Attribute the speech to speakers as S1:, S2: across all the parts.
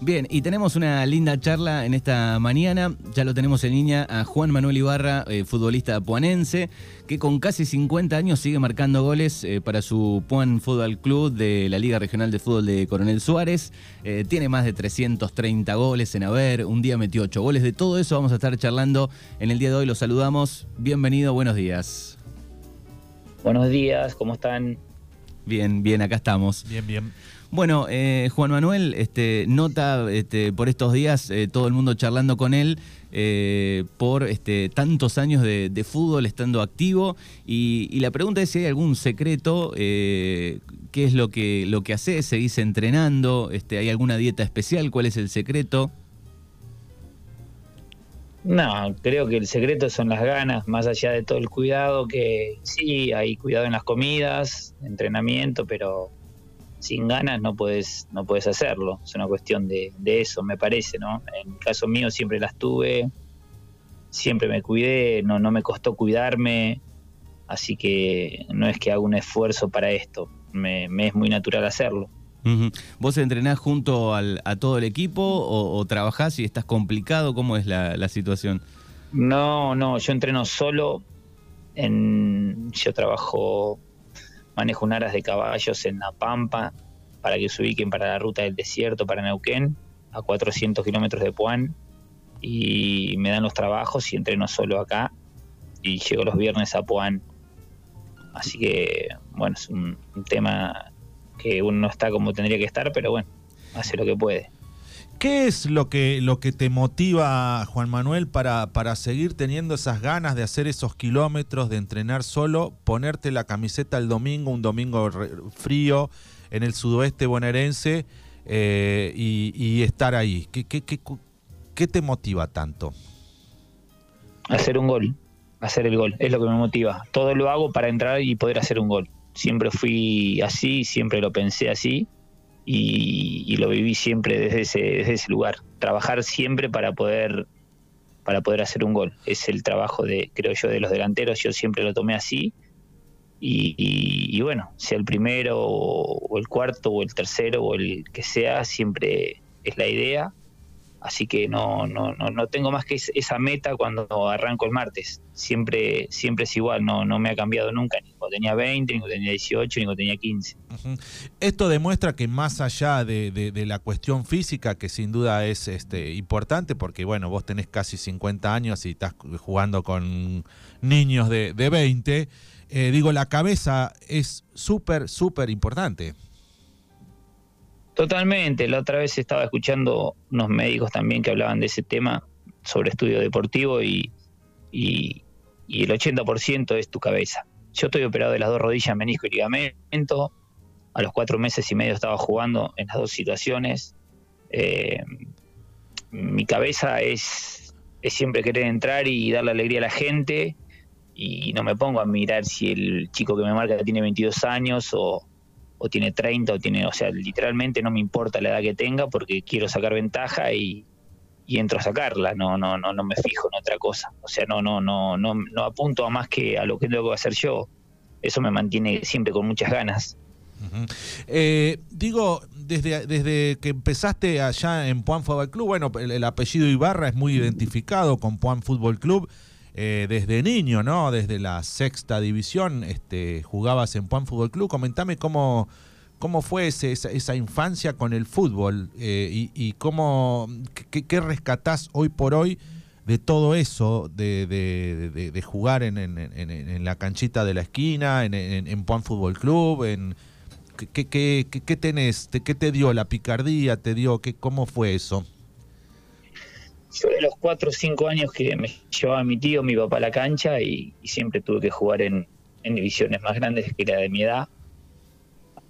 S1: Bien, y tenemos una linda charla en esta mañana. Ya lo tenemos en línea a Juan Manuel Ibarra, eh, futbolista puanense, que con casi 50 años sigue marcando goles eh, para su Puan Fútbol Club de la Liga Regional de Fútbol de Coronel Suárez. Eh, tiene más de 330 goles en haber, un día metió 8 goles. De todo eso vamos a estar charlando en el día de hoy. Los saludamos. Bienvenido, buenos días.
S2: Buenos días, ¿cómo están?
S1: Bien, bien, acá estamos.
S3: Bien, bien.
S1: Bueno, eh, Juan Manuel, este, nota este, por estos días eh, todo el mundo charlando con él eh, por este, tantos años de, fútbol estando activo y, la pregunta es si hay algún secreto, qué es lo que, lo que haces, seguís entrenando, este, hay alguna dieta especial, cuál es el secreto.
S2: No, creo que el secreto son las ganas, más allá de todo el cuidado, que sí, hay cuidado en las comidas, entrenamiento, pero sin ganas no puedes, no puedes hacerlo. Es una cuestión de, eso, me parece, ¿no? En el caso mío siempre las tuve, siempre me cuidé, no, no me costó cuidarme, así que no es que haga un esfuerzo para esto, me, es muy natural hacerlo.
S1: ¿Vos entrenás junto al, a todo el equipo o, trabajás y estás complicado? ¿Cómo es la, la situación?
S2: No, no, yo entreno solo. En, yo trabajo manejo un aras de caballos en La Pampa para que se ubiquen para la ruta del desierto, para Neuquén, a 400 kilómetros de Puan, y me dan los trabajos y entreno solo acá, y llego los viernes a Puan. Así que, bueno, es un, un tema que uno no está como tendría que estar, pero bueno, hace lo que puede.
S3: ¿Qué es lo que, lo que te motiva, Juan Manuel, para, para seguir teniendo esas ganas de hacer esos kilómetros, de entrenar solo, ponerte la camiseta el domingo, un domingo frío en el sudoeste bonaerense eh, y, estar ahí? ¿Qué, qué, qué, qué te motiva tanto?
S2: Hacer un gol, hacer el gol, es lo que me motiva. Todo lo hago para entrar y poder hacer un gol. Siempre fui así, siempre lo pensé así y, lo viví siempre desde ese, desde ese lugar. Trabajar siempre para poder para poder hacer un gol. Es el trabajo de, creo yo, de los delanteros. Yo siempre lo tomé así. Y, bueno, sea el primero o, el cuarto o el tercero o el que sea, siempre es la idea. Así que no, no, no, no tengo más que esa meta cuando arranco el martes. Siempre, siempre es igual, no, no me ha cambiado nunca, ni tenía 20, ni cuando tenía 18, ni cuando tenía 15.
S3: Esto demuestra que más allá de, la cuestión física, que sin duda es este, importante, porque bueno, vos tenés casi 50 años y estás jugando con niños de, de 20, eh, digo, la cabeza es súper, súper importante.
S2: Totalmente. La otra vez estaba escuchando unos médicos también que hablaban de ese tema sobre estudio deportivo y, y, el 80% es tu cabeza. Yo estoy operado de las dos rodillas, menisco y ligamento. A los cuatro meses y medio estaba jugando en las dos situaciones. Eh, mi cabeza es, siempre querer entrar y darle alegría a la gente y no me pongo a mirar si el chico que me marca tiene 22 años o, o tiene 30 o tiene, o sea, literalmente no me importa la edad que tenga porque quiero sacar ventaja y, entro a sacarla, no, no, no, no me fijo en otra cosa. O sea, no, no, no, no, no apunto a más que a lo que tengo que hacer yo. Eso me mantiene siempre con muchas ganas.
S3: Eh, digo, desde, desde que empezaste allá en Puan Fútbol Club, bueno, el, apellido Ibarra es muy identificado con Puan Fútbol Club. Eh, desde niño, ¿no? Desde la sexta división, este, jugabas en Puan Fútbol Club. Comentame cómo, cómo fue esa, infancia con el fútbol eh, y, cómo, qué, rescatás hoy por hoy de todo eso, de, jugar en, la canchita de la esquina, en, Puan Fútbol Club, en... ¿Qué, qué, tenés? ¿Qué te dio la picardía? ¿Te dio qué, cómo fue eso?
S2: yo de los cuatro o cinco años que me llevaba mi tío, mi papá a la cancha y, siempre tuve que jugar en, divisiones más grandes que la de mi edad.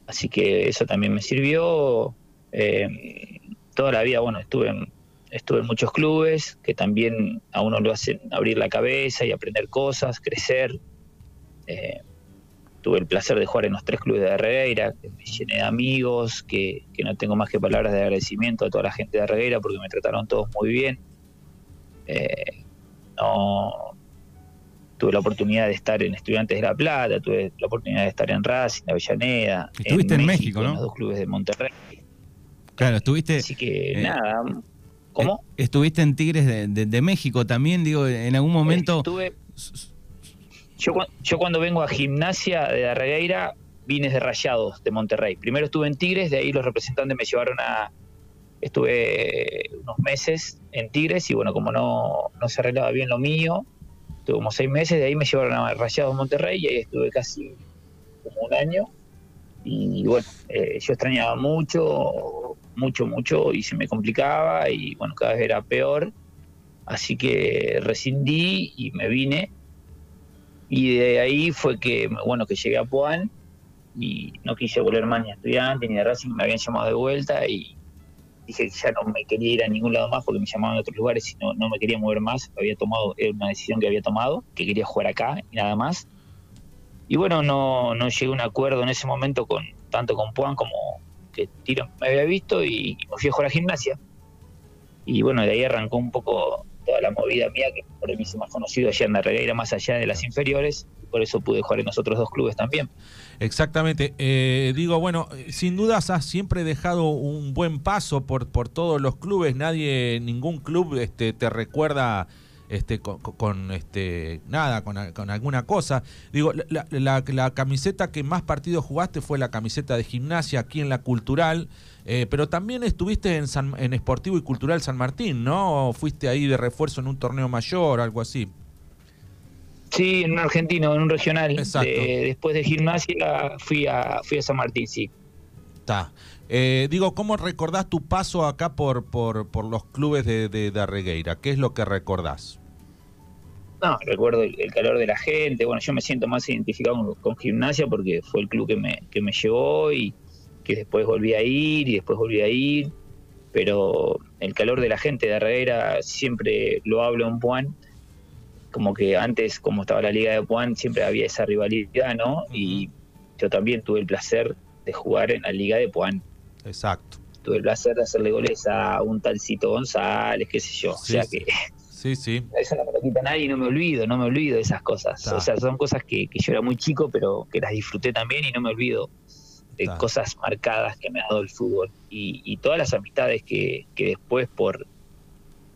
S2: Así que eso también me sirvió. Eh, toda la vida, bueno, estuve en, estuve en muchos clubes que también a uno lo hacen abrir la cabeza y aprender cosas, crecer. Eh, tuve el placer de jugar en los tres clubes de Regueira, que me llené de amigos, que, que, no tengo más que palabras de agradecimiento a toda la gente de Regueira porque me trataron todos muy bien. Eh, no tuve la oportunidad de estar en Estudiantes de La Plata, tuve la oportunidad de estar en Racing, en Avellaneda.
S1: Estuviste en, México, ¿no? En
S2: los dos clubes de Monterrey.
S1: Claro, estuviste.
S2: Así que
S1: eh,
S2: nada. ¿Cómo?
S1: eh, Estuviste en Tigres de, de- de México también, digo, en algún momento.
S2: Estuve- yo, cu- yo cuando vengo a gimnasia de Darregueira vine de Rayados de Monterrey. Primero estuve en Tigres, de ahí los representantes me llevaron a... Estuve unos meses en Tigres y bueno, como no, no se arreglaba bien lo mío, estuve como seis meses, de ahí me llevaron a Rayados Monterrey y ahí estuve casi como un año. Y bueno, eh, yo extrañaba mucho, mucho, mucho y se me complicaba y bueno, cada vez era peor. Así que rescindí y me vine. Y de ahí fue que, bueno, que llegué a Puan y no quise volver más ni a estudiante ni de Racing, me habían llamado de vuelta y dije que ya no me quería ir a ningún lado más porque me llamaban a otros lugares y no, me quería mover más. Había tomado, era una decisión que había tomado, que quería jugar acá y nada más. Y bueno, no, no llegué a un acuerdo en ese momento con tanto con Puan como que Tiro me había visto y me fui a jugar a gimnasia. Y bueno, de ahí arrancó un poco toda la movida mía, que por mí se más conocido allá en la regueira, más allá de las inferiores, y por eso pude jugar en los otros dos clubes también.
S3: Exactamente. Eh, digo, bueno, sin dudas has siempre dejado un buen paso por, por todos los clubes. Nadie, ningún club este, te recuerda este, con, este, nada, con, con alguna cosa. Digo, la, la- la camiseta que más partidos jugaste fue la camiseta de gimnasia aquí en la Cultural, eh, pero también estuviste en, San- en Esportivo y Cultural San Martín, ¿no? ¿O fuiste ahí de refuerzo en un torneo mayor, algo así.
S2: Sí, en un argentino, en un regional.
S3: Exacto.
S2: De- después de gimnasia fui a, fui a San Martín, sí.
S3: Está. Eh, digo, ¿cómo recordás tu paso acá por, por, por los clubes de, de Darregueira? ¿Qué es lo que recordás?
S2: No, recuerdo el, el calor de la gente. Bueno, yo me siento más identificado con, con gimnasia porque fue el club que me, que me llevó y que después volví a ir y después volví a ir. Pero el calor de la gente de Herrera siempre lo hablo en Puan. Como que antes, como estaba la liga de Puan, siempre había esa rivalidad, ¿no? Y yo también tuve el placer de jugar en la liga de Puan.
S3: Exacto.
S2: Tuve el placer de hacerle goles a un talcito González, qué sé yo.
S3: Sí,
S2: o sea que
S3: Sí, sí.
S2: eso no me lo quita nadie y no me olvido, no me olvido de esas cosas.
S3: Ta.
S2: O sea, son cosas que, que yo era muy chico, pero que las disfruté también y no me olvido de
S3: Ta.
S2: cosas marcadas que me ha dado el fútbol. Y, y todas las amistades que, que después por,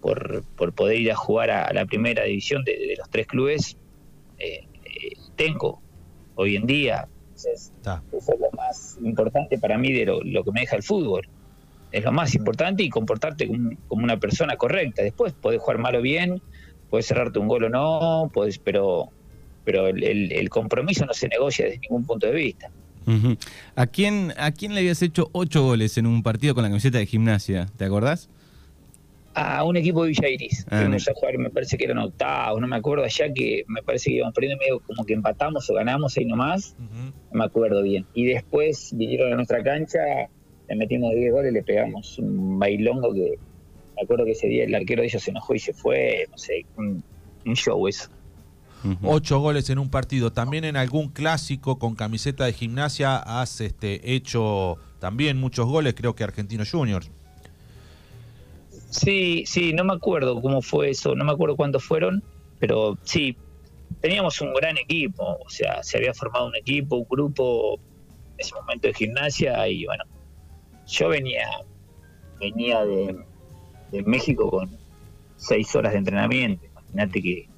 S2: por, por poder ir a jugar a, a la primera división de, de los tres clubes, eh, eh, tengo hoy en día. Entonces, eso es lo más importante para mí de lo, lo que me deja el fútbol. Es lo más importante y comportarte como, como una persona correcta. Después podés jugar mal o bien, podés cerrarte un gol o no, podés, pero, pero el, el- el compromiso no se negocia desde ningún punto de vista.
S1: ¿A quién, ¿A quién le habías hecho ocho goles en un partido con la camiseta de gimnasia? ¿Te acordás?
S2: A un equipo de Villa Iris.
S1: Ah,
S2: Fuimos a jugar, me parece que eran octavos, no me acuerdo allá que me parece que íbamos perdiendo medio como que empatamos o ganamos ahí nomás. No me acuerdo bien. Y después vinieron a nuestra cancha, le metimos 10 goles, le pegamos un bailongo que me acuerdo que ese día el arquero de ellos se enojó y se fue, no sé, un, un show eso.
S3: Ocho goles en un partido. También en algún clásico con camiseta de gimnasia has este, hecho también muchos goles, creo que Argentino Juniors.
S2: Sí, sí, no me acuerdo cómo fue eso, no me acuerdo cuántos fueron, pero sí, teníamos un gran equipo, o sea, se había formado un equipo, un grupo en ese momento de gimnasia y bueno, yo venía, venía de, de México con seis horas de entrenamiento, imagínate que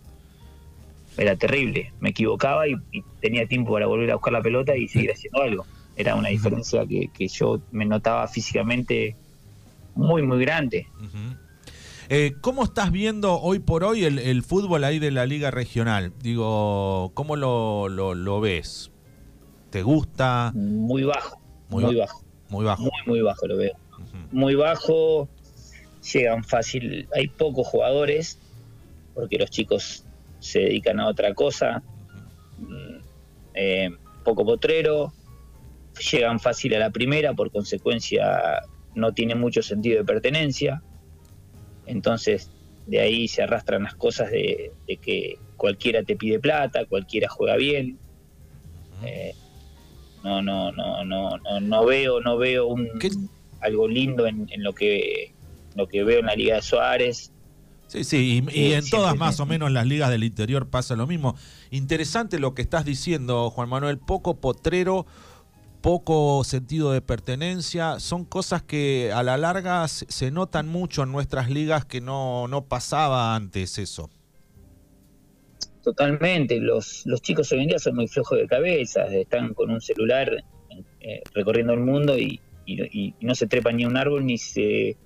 S2: era terrible, me equivocaba y, y tenía tiempo para volver a buscar la pelota y seguir haciendo algo, era una diferencia que, que yo me notaba físicamente muy, muy grande.
S3: Eh, ¿Cómo estás viendo hoy por hoy el, el fútbol ahí de la liga regional? Digo, ¿cómo lo, lo, lo ves? ¿Te gusta?
S2: muy bajo,
S3: Muy
S2: muy,
S3: ba-
S2: bajo,
S3: Muy bajo.
S2: muy, muy bajo lo veo. Muy bajo, llegan fácil, hay pocos jugadores, porque los chicos se dedican a otra cosa, eh, poco potrero, llegan fácil a la primera, por consecuencia no tiene mucho sentido de pertenencia, entonces de ahí se arrastran las cosas de, de que cualquiera te pide plata, cualquiera juega bien, eh, no, no, no, no, no, no veo, no veo un
S3: ¿Qué?
S2: algo lindo en, en lo que lo que veo en la Liga de Suárez.
S3: Sí, sí, y, y
S2: Sí,
S3: en todas más o menos las ligas del interior pasa lo mismo. Interesante lo que estás diciendo, Juan Manuel, poco potrero, poco sentido de pertenencia, son cosas que a la larga se notan mucho en nuestras ligas que no, no pasaba antes eso.
S2: Totalmente, los, los chicos hoy en día son muy flojos de cabeza, están con un celular eh, recorriendo el mundo y, no se trepan ni a un árbol ni se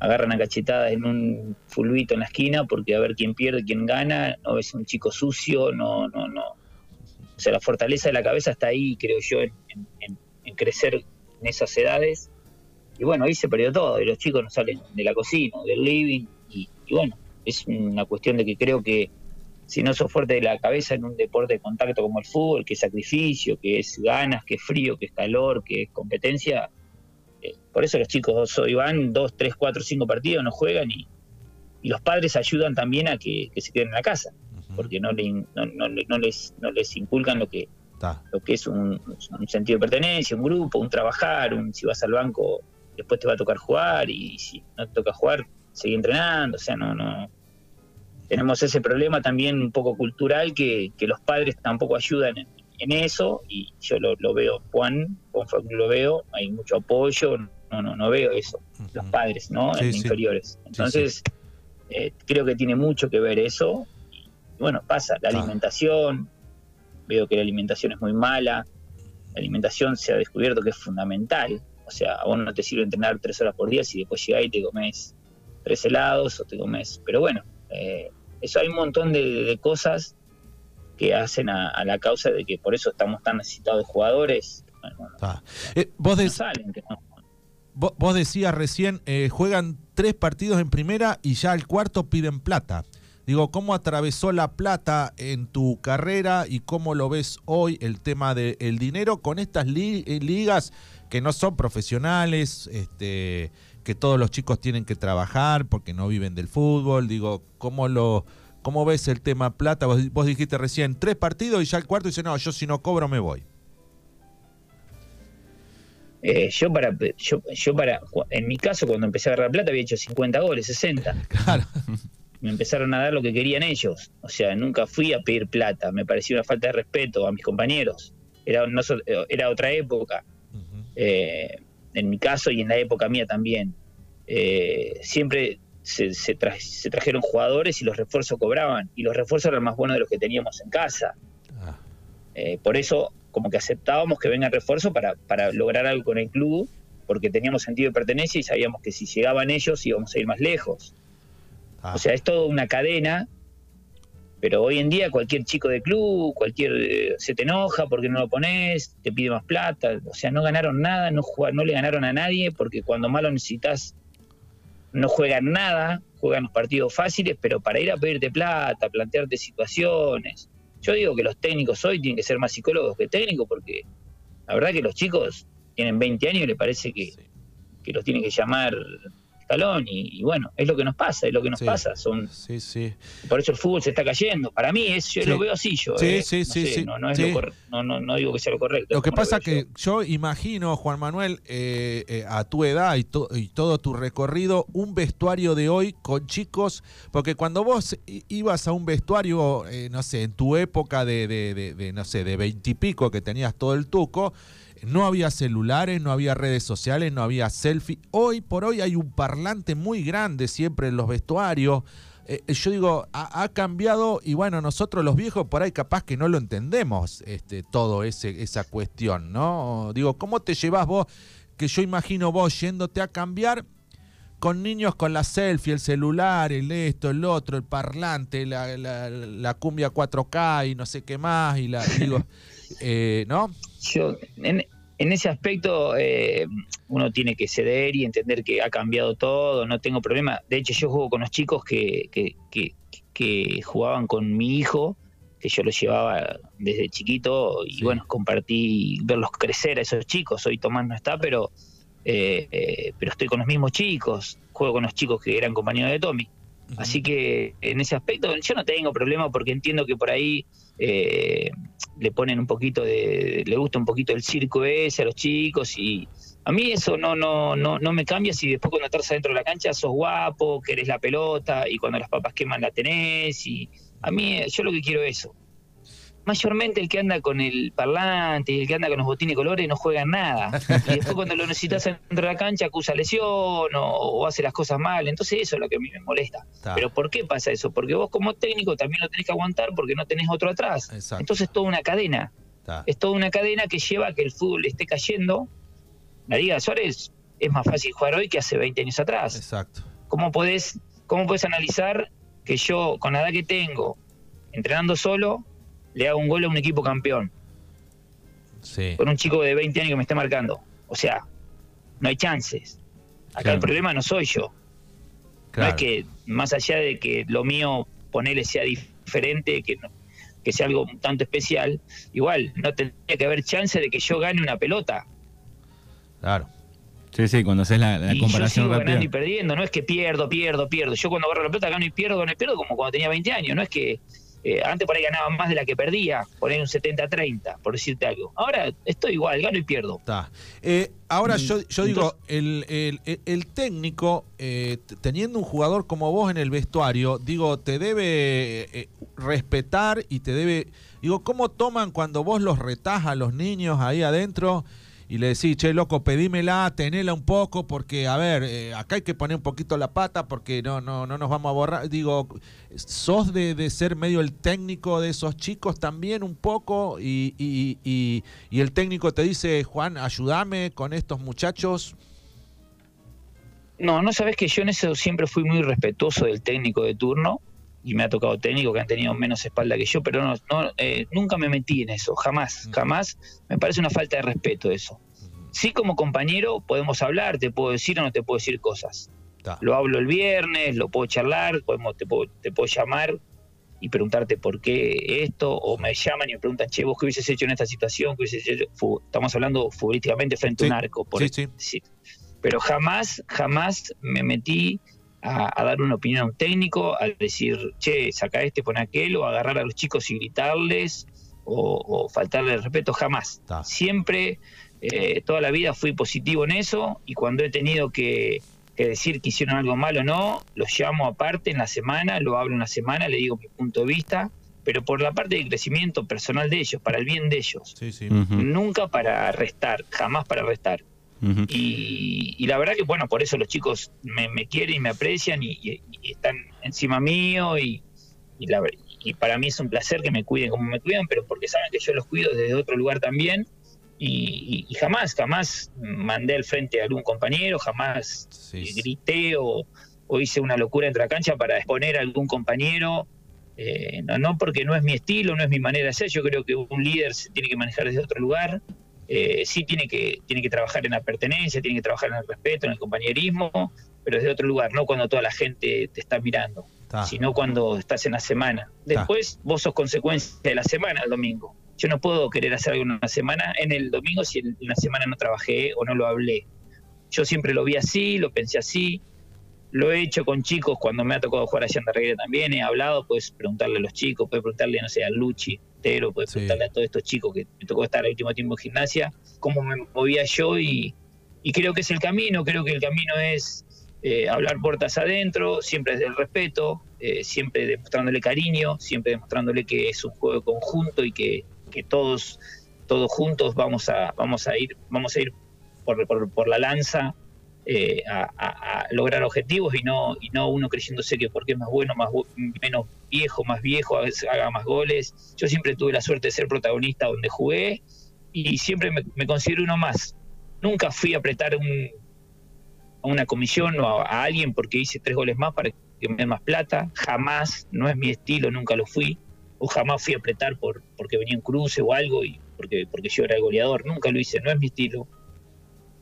S2: agarran a cachetadas en un fulbito en la esquina porque a ver quién pierde, quién gana, no ves un chico sucio, no, no, no. O sea, la fortaleza de la cabeza está ahí, creo yo, en, crecer en esas edades. Y bueno, ahí se perdió todo, y los chicos no salen de la cocina, del living, y bueno, es una cuestión de que creo que si no sos fuerte de la cabeza en un deporte de contacto como el fútbol, que es sacrificio, que es ganas, que es frío, que es calor, que es competencia, eh, por eso los chicos hoy van dos, tres, cuatro, cinco partidos, no juegan y, los padres ayudan también a que, se queden en la casa, porque no, no, les, no les inculcan lo que, lo que es un, sentido de pertenencia, un grupo, un trabajar, un si vas al banco después te va a tocar jugar y si no te toca jugar, seguir entrenando, o sea, no, no, tenemos ese problema también un poco cultural que, los padres tampoco ayudan en, eso y yo lo, veo, Juan, lo veo, hay mucho apoyo, no, no, no veo eso, los padres, ¿no? en inferiores. Entonces, eh, creo que tiene mucho que ver eso. Y, bueno, pasa, la alimentación, veo que la alimentación es muy mala, la alimentación se ha descubierto que es fundamental, o sea, a vos no te sirve entrenar tres horas por día si después llegás y te comes tres helados o te comes, pero bueno, eh, eso hay un montón de, cosas que hacen a, la causa de que por eso estamos tan necesitados de jugadores.
S3: Ah. Eh, vos, vos, decías recién, eh, juegan tres partidos en primera y ya el cuarto piden plata. Digo, ¿cómo atravesó la plata en tu carrera y cómo lo ves hoy el tema del dinero con estas ligas que no son profesionales, este, que todos los chicos tienen que trabajar porque no viven del fútbol. Digo, ¿cómo lo cómo ves el tema plata? Vos, dijiste recién tres partidos y ya el cuarto dice, no, yo si no cobro me voy.
S2: Eh, yo para yo, yo para en mi caso cuando empecé a agarrar plata había hecho 50 goles, 60. Claro. Me empezaron a dar lo que querían ellos. O sea, nunca fui a pedir plata. Me parecía una falta de respeto a mis compañeros. Era, no, era otra época en mi caso y en la época mía también, eh, siempre se, trajeron jugadores y los refuerzos cobraban, y los refuerzos eran más buenos de los que teníamos en casa. Ah. Eh, por eso, como que aceptábamos que venga refuerzo para, para lograr algo con el club, porque teníamos sentido de pertenencia y sabíamos que si llegaban ellos íbamos a ir más lejos. Ah. O sea, es toda una cadena pero hoy en día cualquier chico de club, cualquier eh, se te enoja porque no lo pones, te pide más plata, o sea, no ganaron nada, no no le ganaron a nadie porque cuando más lo necesitas no juegan nada, juegan los partidos fáciles, pero para ir a pedirte plata, plantearte situaciones. Yo digo que los técnicos hoy tienen que ser más psicólogos que técnicos porque la verdad que los chicos tienen 20 años y les parece que, que los tienen que llamar y, bueno, es lo que nos pasa, es lo que nos pasa. Son, sí, sí. Por eso el fútbol se está cayendo. Para mí, es, yo lo veo así yo. Sí, eh, sí, sí, no, no, no, digo que sea lo correcto.
S3: Lo que pasa es que yo. imagino, Juan Manuel, eh, eh, a tu edad y, y todo tu recorrido, un vestuario de hoy con chicos, porque cuando vos ibas a un vestuario, no sé, en tu época de, de, de no sé, de veintipico que tenías todo el tuco, no había celulares, no había redes sociales, no había selfie. Hoy por hoy hay un parlante muy grande siempre en los vestuarios. Eh, yo digo, ha, cambiado y bueno, nosotros los viejos por ahí capaz que no lo entendemos este, todo ese, esa cuestión, ¿no? Digo, ¿cómo te llevas vos? Que yo imagino vos yéndote a cambiar con niños con la selfie, el celular, el esto, el otro, el parlante, la, la, cumbia 4K y no sé qué más, y la, digo, eh, ¿no?
S2: Yo, en, ese aspecto eh, uno tiene que ceder y entender que ha cambiado todo, no tengo problema. De hecho, yo juego con los chicos que, que, jugaban con mi hijo, que yo los llevaba desde chiquito y bueno, compartí, verlos crecer a esos chicos. Hoy Tomás no está, pero, eh, pero estoy con los mismos chicos, juego con los chicos que eran compañeros de Tommy. Así que en ese aspecto yo no tengo problema porque entiendo que por ahí eh, le ponen un poquito de, le gusta un poquito el circo ese a los chicos y a mí eso no, no, no, no me cambia si después cuando estás dentro de la cancha sos guapo, querés la pelota y cuando las papas queman la tenés y a mí yo lo que quiero es eso. Mayormente el que anda con el parlante y el que anda con los botines de colores no juega nada. Y después cuando lo necesitas dentro de la cancha acusa lesión o, hace las cosas mal. Entonces eso es lo que a mí me molesta. Pero ¿por qué pasa eso? Porque vos como técnico también lo tenés que aguantar porque no tenés otro atrás. Entonces es toda una cadena. Es toda una cadena que lleva a que el fútbol esté cayendo. La Liga de Suárez es más fácil jugar hoy que hace 20 años atrás.
S3: Exacto.
S2: ¿Cómo podés, cómo podés analizar que yo, con la edad que tengo, entrenando solo, le hago un gol a un equipo campeón. Con un chico de 20 años que me esté marcando. O sea, no hay chances. Acá el problema no soy yo. No es que, más allá de que lo mío, ponerle sea diferente, que, que sea algo un tanto especial, igual no tendría que haber chance de que yo gane una pelota.
S3: Claro.
S1: Sí, sí, cuando haces la, comparación
S2: yo sigo ganando y perdiendo, no es que pierdo, pierdo, pierdo. Yo cuando agarro la pelota gano y pierdo, gano y pierdo como cuando tenía 20 años, no es que eh, antes por ahí ganaba más de la que perdía, por ahí un 70-30, por decirte algo. Ahora estoy igual, gano y pierdo.
S3: Eh, ahora mm, yo, yo digo, el, el, técnico, eh, teniendo un jugador como vos en el vestuario, digo, te debe respetar y te debe... Digo, ¿cómo toman cuando vos los retás a los niños ahí adentro? Y le decís, che, loco, pedímela, tenela un poco, porque, a ver, eh, acá hay que poner un poquito la pata porque no, no, no nos vamos a borrar. Digo, ¿sos de, de ser medio el técnico de esos chicos también un poco? Y, y, y, y el técnico te dice, Juan, ayúdame con estos muchachos.
S2: No, no sabes que yo en eso siempre fui muy respetuoso del técnico de turno y me ha tocado técnico que han tenido menos espalda que yo, pero no, eh, nunca me metí en eso, jamás, jamás. Me parece una falta de respeto eso. Sí, como compañero podemos hablar, te puedo decir o no te puedo decir cosas. Lo hablo el viernes, lo puedo charlar, podemos, te, puedo, te puedo llamar y preguntarte por qué esto, o me llaman y me preguntan, che, vos qué hubieses hecho en esta situación, estamos hablando futbolísticamente frente a un arco, por sí, sí. Pero jamás, jamás me metí a, dar una opinión a un técnico, a decir, che, saca este, pon aquel, o agarrar a los chicos y gritarles, o, faltarle el respeto, jamás. Siempre, eh, toda la vida fui positivo en eso, y cuando he tenido que, decir que hicieron algo malo o no, los llamo aparte en la semana, lo hablo una semana, le digo mi punto de vista, pero por la parte de crecimiento personal de ellos, para el bien de ellos. Nunca para restar, jamás para restar y, la verdad que, bueno, por eso los chicos me, quieren y me aprecian y, están encima mío y, la, y para mí es un placer que me cuiden como me cuidan, pero porque saben que yo los cuido desde otro lugar también. Y, jamás, jamás mandé al frente a algún compañero, jamás grité o, hice una locura entre la cancha para exponer a algún compañero. Eh, no, no porque no es mi estilo, no es mi manera de ser, yo creo que un líder se tiene que manejar desde otro lugar eh, sí tiene que, tiene que trabajar en la pertenencia, tiene que trabajar en el respeto, en el compañerismo, pero desde otro lugar, no cuando toda la gente te está mirando, sino cuando estás en la semana. Después vos sos consecuencia de la semana el domingo. Yo no puedo querer hacer algo en una semana en el domingo si en la semana no trabajé o no lo hablé. Yo siempre lo vi así, lo pensé así, lo he hecho con chicos cuando me ha tocado jugar allá en Darreguera también, he hablado, puedes preguntarle a los chicos, puedes preguntarle, no sé, a Luchi, Tero, puedes preguntarle a todos estos chicos que me tocó estar el último tiempo en gimnasia, cómo me movía yo y, creo que es el camino, creo que el camino es eh, hablar puertas adentro, siempre desde el respeto, eh, siempre demostrándole cariño, siempre demostrándole que es un juego conjunto y que, que todos, todos juntos vamos a, vamos a ir, vamos a ir por, por, por la lanza eh, a, lograr objetivos y no y no uno creyéndose que porque es más bueno, más menos viejo, más viejo, a veces haga más goles. Yo siempre tuve la suerte de ser protagonista donde jugué y siempre me, considero uno más. Nunca fui a apretar un, a una comisión o a, alguien porque hice tres goles más para que me den más plata. Jamás, no es mi estilo, nunca lo fui. O jamás fui a apretar por, porque venía un cruce o algo y porque, porque yo era el goleador. Nunca lo hice, no es mi estilo.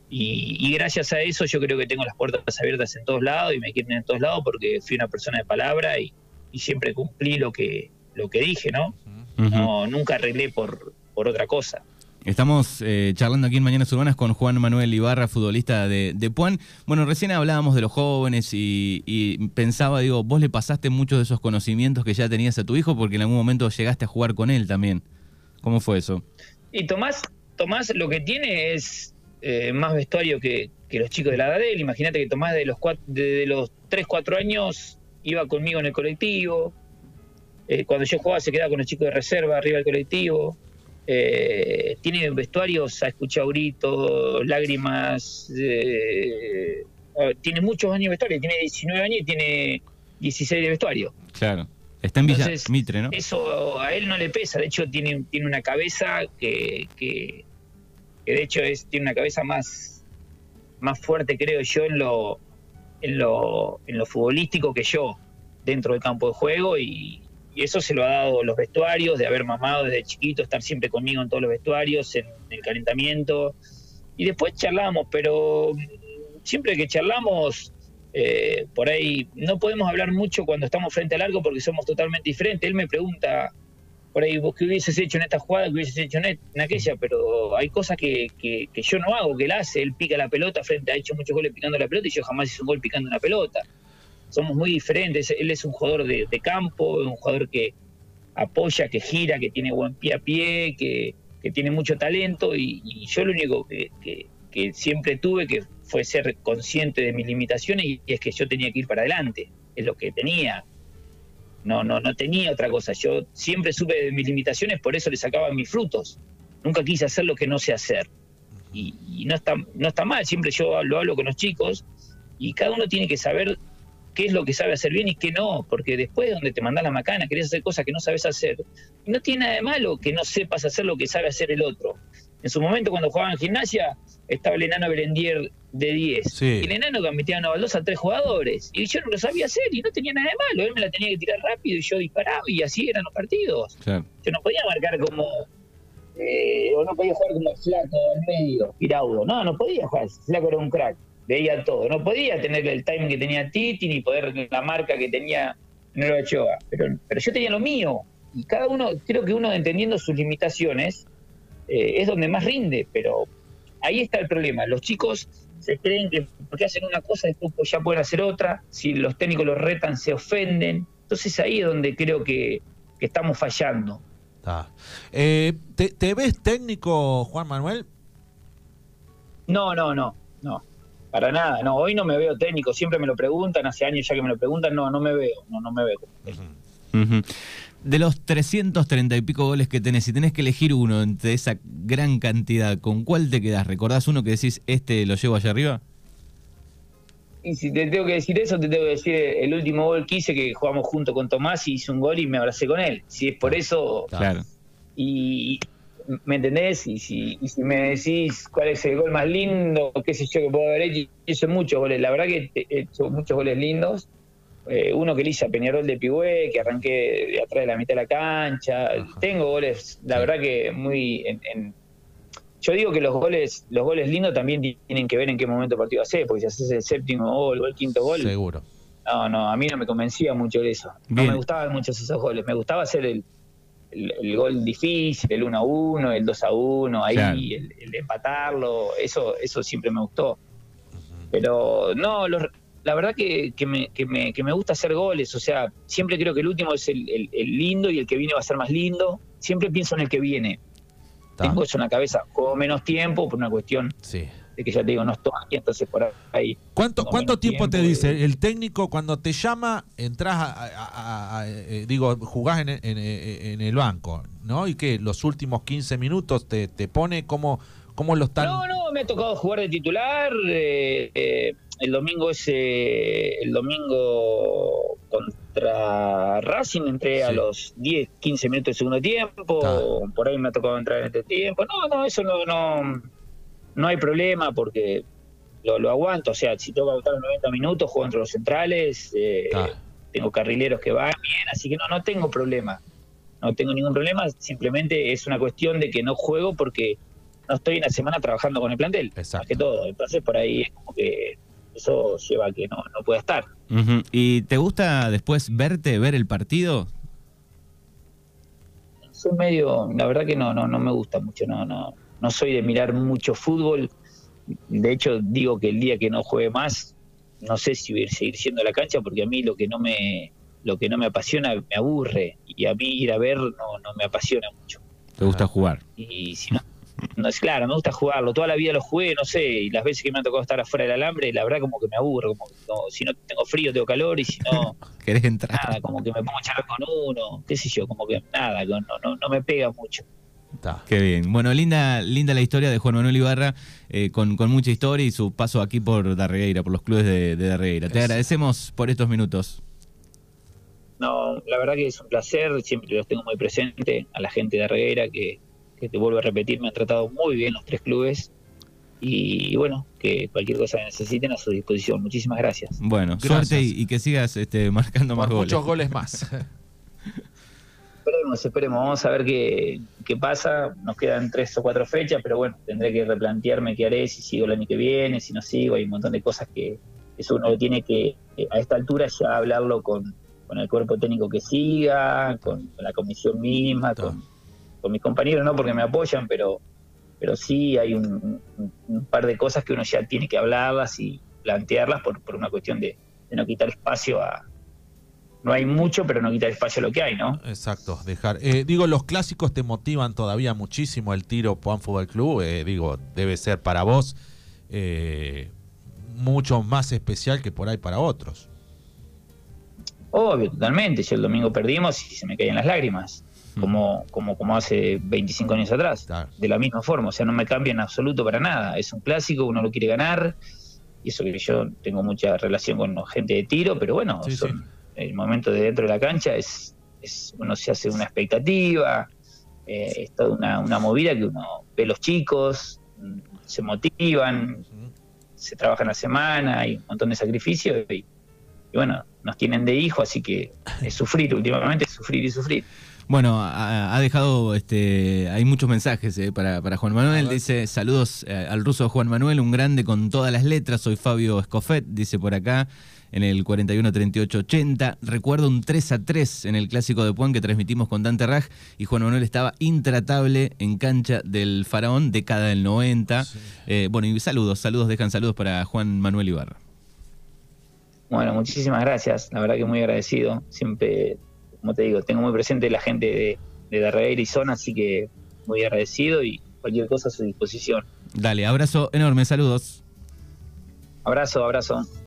S2: Y, gracias a eso yo creo que tengo las puertas abiertas en todos lados y me quieren en todos lados porque fui una persona de palabra y, siempre cumplí lo que, lo que dije, ¿no? no nunca arreglé por, por otra cosa.
S1: Estamos eh, charlando aquí en Mañanas Urbanas con Juan Manuel Ibarra, futbolista de, de Puan. Bueno, recién hablábamos de los jóvenes y, y, pensaba, digo, vos le pasaste muchos de esos conocimientos que ya tenías a tu hijo porque en algún momento llegaste a jugar con él también. ¿Cómo fue eso?
S2: Y Tomás, Tomás lo que tiene es eh, más vestuario que, los chicos de la edad de él. Imagínate que Tomás de los, cuatro, de los 3, 4 años iba conmigo en el colectivo. Eh, cuando yo jugaba se quedaba con los chicos de reserva arriba del colectivo. Eh, tiene vestuarios, ha escuchado gritos, lágrimas. eh, tiene muchos años de vestuario, tiene 19 años y tiene 16 de vestuario.
S1: Claro. Está en Villa
S2: Entonces,
S1: Mitre, ¿no?
S2: Eso a él no le pesa, de hecho tiene, tiene una cabeza que, que, que de hecho es, tiene una cabeza más, más fuerte, creo yo, en lo, en lo, en lo futbolístico que yo dentro del campo de juego y, y eso se lo ha dado los vestuarios, de haber mamado desde chiquito, estar siempre conmigo en todos los vestuarios, en el calentamiento. Y después charlamos, pero siempre que charlamos, eh, por ahí no podemos hablar mucho cuando estamos frente al arco porque somos totalmente diferentes. Él me pregunta, por ahí, vos qué hubieses hecho en esta jugada, qué hubieses hecho en, aquella, pero hay cosas que, que- que yo no hago, que él hace. Él pica la pelota, frente ha hecho muchos goles picando la pelota y yo jamás hice un gol picando una pelota. Somos muy diferentes. Él es un jugador de, de campo, un jugador que apoya, que gira, que tiene buen pie a pie, que, que tiene mucho talento y, yo lo único que, que- que siempre tuve que fue ser consciente de mis limitaciones y es que yo tenía que ir para adelante, es lo que tenía. No, no, no tenía otra cosa. Yo siempre supe de mis limitaciones, por eso le sacaba mis frutos. Nunca quise hacer lo que no sé hacer. Y, no está, no está mal, siempre yo lo hablo con los chicos y cada uno tiene que saber qué es lo que sabe hacer bien y qué no, porque después donde te mandás la macana, querés hacer cosas que no sabes hacer, no tiene nada de malo que no sepas hacer lo que sabe hacer el otro. En su momento, cuando jugaba en gimnasia, estaba el enano Berendier de 10.
S3: Sí.
S2: Y el enano metía una baldosa a tres jugadores. Y yo no lo sabía hacer y no tenía nada de malo. Él me la tenía que tirar rápido y yo disparaba y así eran los partidos.
S1: Claro.
S2: Yo no podía marcar como. eh, o no podía jugar como flaco al medio, Giraudo. No, no podía jugar. Flaco era un crack. Veía todo. No podía tener el timing que tenía Titi ni poder la marca que tenía Nero Ochoa. Pero, pero yo tenía lo mío. Y cada uno, creo que uno entendiendo sus limitaciones, eh, es donde más rinde. Pero ahí está el problema. Los chicos se creen que porque hacen una cosa, después pues ya pueden hacer otra. Si los técnicos los retan, se ofenden. Entonces ahí es donde creo que, que estamos fallando.
S3: Eh, ¿te, te ves técnico, Juan Manuel?
S2: No, no, no, no. Para nada, no. Hoy no me veo técnico. Siempre me lo preguntan, hace años ya que me lo preguntan. No, no me veo, no, no me veo.
S1: Ujú. De los 330 y pico goles que tenés, si tenés que elegir uno entre esa gran cantidad, ¿con cuál te quedás? ¿Recordás uno que decís, este lo llevo allá arriba?
S2: Y si te tengo que decir eso, te tengo que decir el último gol que hice, que jugamos junto con Tomás y hice un gol y me abracé con él. Si es por eso,
S1: Claro.
S2: y ¿me entendés? Y si, y si me decís cuál es el gol más lindo, qué sé yo, que puedo haber hecho, hice muchos goles. La verdad que he hecho muchos goles lindos. Eh, uno que le hice a Peñarol de Pigüé, que arranqué de atrás de la mitad de la cancha.
S3: Ajá.
S2: Tengo goles, la
S3: Sí.
S2: verdad que muy... En, en- yo digo que los goles los goles lindos también tienen que ver en qué momento partido haces, porque si haces el séptimo gol o el quinto gol,
S3: Seguro.
S2: no, no, a mí no me convencía mucho eso. No me gustaban muchos esos goles. Me gustaba hacer el, el, el gol difícil, el 1 a 1, el 2 a 1, ahí,
S1: Claro.
S2: el, el empatarlo. Eso, eso siempre me gustó. Pero no, los- la verdad que, que, me, que, me, que me gusta hacer goles. O sea, siempre creo que el último es el, el- el lindo y el que viene va a ser más lindo. Siempre pienso en el que viene.
S3: Está.
S2: Tengo eso en la cabeza. Juego menos tiempo por una cuestión
S3: Sí.
S2: de que ya te digo, no estoy aquí, entonces por ahí.
S3: ¿Cuánto, ¿Cuánto tiempo te dice el técnico cuando te llama, entras, a, a- a- a- eh, digo, jugás en, en- en el banco, ¿no? ¿Y qué? ¿Los últimos 15 minutos te, te pone cómo, cómo lo están?
S2: No, no, me ha tocado jugar de titular. eh, eh, el domingo ese, el domingo contra Racing entré a los 10, 15 minutos del segundo tiempo. Por ahí me ha tocado entrar en este tiempo. No, no, eso no, no, no hay problema porque lo, lo aguanto. O sea, si tengo que aguantar los 90 minutos, juego entre los centrales. eh, tengo carrileros que van bien, así que no, no tengo problema. No tengo ningún problema, simplemente es una cuestión de que no juego porque no estoy en la semana trabajando con el plantel,
S3: Exacto.
S2: más que todo. Entonces por ahí es como que eso lleva a que no, no pueda estar.
S1: ¿Y te gusta después verte, ver el partido?
S2: Soy medio, la verdad que no, no, no me gusta mucho, no, no, no soy de mirar mucho fútbol. De hecho, digo que el día que no juegue más, no sé si voy a ir- seguir siendo a la cancha, porque a mí lo que no me, lo que no me apasiona me aburre, y a mí ir a ver no, no me apasiona mucho.
S1: ¿Te gusta jugar?
S2: y si no no es claro, me gusta jugarlo. Toda la vida lo jugué, no sé, y las veces que me ha tocado estar afuera del alambre, la verdad como que me aburro, como que no, si no tengo frío tengo calor y si no,
S1: ¿Querés entrar?
S2: nada, como que me pongo a charlar con uno, qué sé yo, como que nada, no, no, no me pega mucho.
S3: Está.
S1: Qué bien. Bueno, linda, linda la historia de Juan Manuel Ibarra, eh, con, con mucha historia y su paso aquí por Darregueira, por los clubes de, de Darregueira. Te agradecemos por estos minutos.
S2: No, la verdad que es un placer, siempre los tengo muy presente a la gente de Reguera que, que te vuelvo a repetir, me han tratado muy bien los tres clubes y, bueno, que cualquier cosa que necesiten a su disposición. Muchísimas gracias.
S1: Bueno,
S3: Gracias.
S1: suerte y, y que sigas este, marcando más goles.
S3: muchos goles más.
S2: Esperemos, esperemos, vamos a ver qué, qué pasa. Nos quedan tres o cuatro fechas, pero bueno, tendré que replantearme qué haré, si sigo el año que viene, si no sigo, hay un montón de cosas que eso uno tiene que, a esta altura ya hablarlo con, con el cuerpo técnico que siga, con, con la comisión misma,
S3: Está.
S2: con, con mis compañeros, no porque me apoyan, pero, pero sí hay un, un- un par de cosas que uno ya tiene que hablarlas y plantearlas por, por una cuestión de, de no quitar espacio a... No hay mucho, pero no quitar espacio a lo que hay, ¿no?
S3: Exacto, dejar. Eh, digo, los clásicos te motivan todavía muchísimo el tiro Puan Fútbol Club. eh, digo, debe ser para vos eh, mucho más especial que por ahí para otros.
S2: Obvio, totalmente. Yo el domingo perdimos y se me caían las lágrimas. Como, como, como hace 25 años atrás.
S3: Claro.
S2: De la misma forma, o sea, no me cambia en absoluto para nada. Es un clásico, uno lo quiere ganar, y eso que yo tengo mucha relación con gente de tiro, pero bueno,
S3: Sí,
S2: son-
S3: sí.
S2: el momento de dentro de la cancha es, es uno se hace una expectativa, eh, es toda una, una movida que uno ve los chicos, se motivan, se trabaja en la semana, hay un montón de sacrificios y, y bueno, nos tienen de hijo, así que es sufrir, últimamente es sufrir y sufrir.
S1: Bueno, ha, ha dejado, este, hay muchos mensajes eh, para, para Juan Manuel. Dice, saludos eh, al ruso Juan Manuel, un grande con todas las letras. Soy Fabio Escofet, dice por acá, en el 41 38 80. Recuerdo un 3 a 3 en el clásico de Puan que transmitimos con Dante Raj y Juan Manuel estaba intratable en cancha del Faraón, década del 90.
S3: Sí.
S1: Eh, bueno, y saludos, saludos, dejan saludos para Juan Manuel Ibarra.
S2: Bueno, muchísimas gracias, la verdad que muy agradecido. Siempre, como te digo, tengo muy presente la gente de, de Darreira y Zona, así que muy agradecido y cualquier cosa a su disposición.
S1: Dale, abrazo enorme, saludos.
S2: Abrazo, abrazo.